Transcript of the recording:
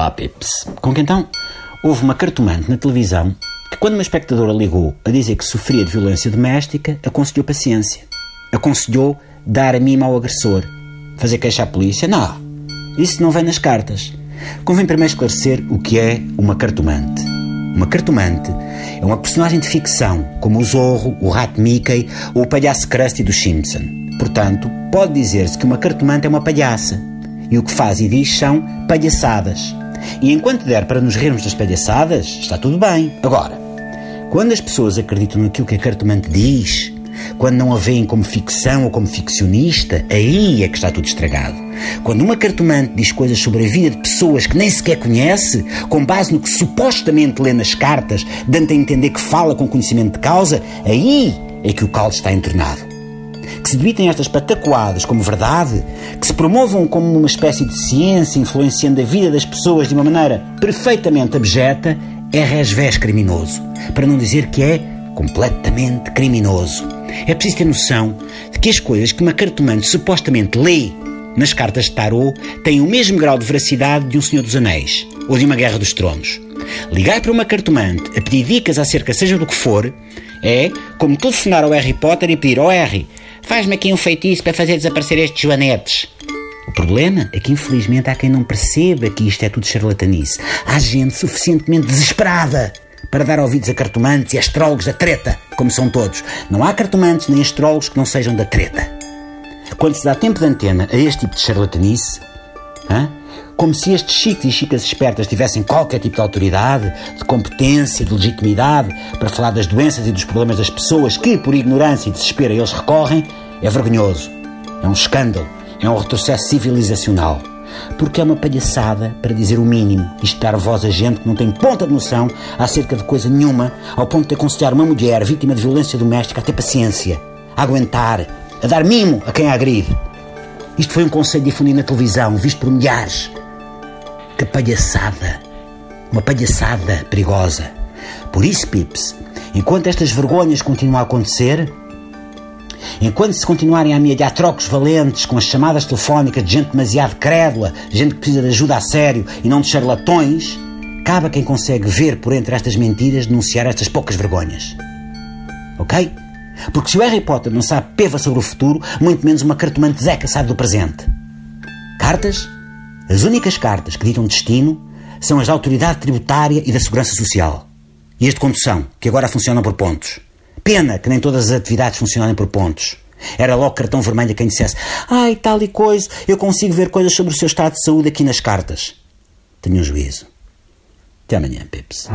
Olá, Pips. Com que então houve uma cartomante na televisão que, quando uma espectadora ligou a dizer que sofria de violência doméstica, aconselhou paciência. Aconselhou dar a mima ao agressor. Fazer queixa à polícia? Não. Isso não vem nas cartas. Convém primeiro esclarecer o que é uma cartomante. Uma cartomante é uma personagem de ficção, como o Zorro, o Rato Mickey ou o palhaço Krusty do Simpson. Portanto, pode dizer-se que uma cartomante é uma palhaça. E o que faz e diz são palhaçadas. E enquanto der para nos rirmos das palhaçadas, está tudo bem. Agora, quando as pessoas acreditam naquilo que a cartomante diz, quando não a veem como ficção ou como ficcionista, aí é que está tudo estragado. Quando uma cartomante diz coisas sobre a vida de pessoas que nem sequer conhece, com base no que supostamente lê nas cartas, dando a entender que fala com conhecimento de causa, aí é que o caldo está entornado. Se debitem estas patacoadas como verdade, que se promovam como uma espécie de ciência influenciando a vida das pessoas de uma maneira perfeitamente abjeta, é resvés criminoso. Para não dizer que é completamente criminoso. É preciso ter noção de que as coisas que uma cartomante supostamente lê nas cartas de tarô têm o mesmo grau de veracidade de um Senhor dos Anéis ou de uma Guerra dos Tronos. Ligar para uma cartomante a pedir dicas acerca seja do que for é como telefonar ao Harry Potter e pedir ao Harry, faz-me aqui um feitiço para fazer desaparecer estes joanetes. O problema é que, infelizmente, há quem não perceba que isto é tudo charlatanice. Há gente suficientemente desesperada para dar ouvidos a cartomantes e astrólogos da treta, como são todos. Não há cartomantes nem astrólogos que não sejam da treta. Quando se dá tempo de antena a este tipo de charlatanice, hein? Como se estes chicos e chicas espertas tivessem qualquer tipo de autoridade, de competência, de legitimidade para falar das doenças e dos problemas das pessoas que, por ignorância e desespero, eles recorrem, é vergonhoso. É um escândalo. É um retrocesso civilizacional porque é uma palhaçada, para dizer o mínimo, isto dar voz a gente que não tem ponta de noção acerca de coisa nenhuma, ao ponto de aconselhar uma mulher vítima de violência doméstica a ter paciência, a aguentar, a dar mimo a quem a agride. Isto foi um conselho difundido na televisão, visto por milhares. Que palhaçada! Uma palhaçada perigosa. Por isso, Pips, enquanto estas vergonhas continuam a acontecer, Enquanto se continuarem a amealhar trocos valentes com as chamadas telefónicas de gente demasiado crédula, gente que precisa de ajuda a sério e não de charlatões, cabe a quem consegue ver por entre estas mentiras denunciar estas poucas vergonhas. Ok? Porque se o Harry Potter não sabe peva sobre o futuro, muito menos uma cartomante Zeca sabe do presente. Cartas? As únicas cartas que ditam destino são as da autoridade tributária e da segurança social. E as de condução, que agora funcionam por pontos. Pena que nem todas as atividades funcionarem por pontos. Era logo cartão vermelho a quem dissesse Ai, tal e coisa, eu consigo ver coisas sobre o seu estado de saúde aqui nas cartas. Tenha um juízo. Até amanhã, Pips.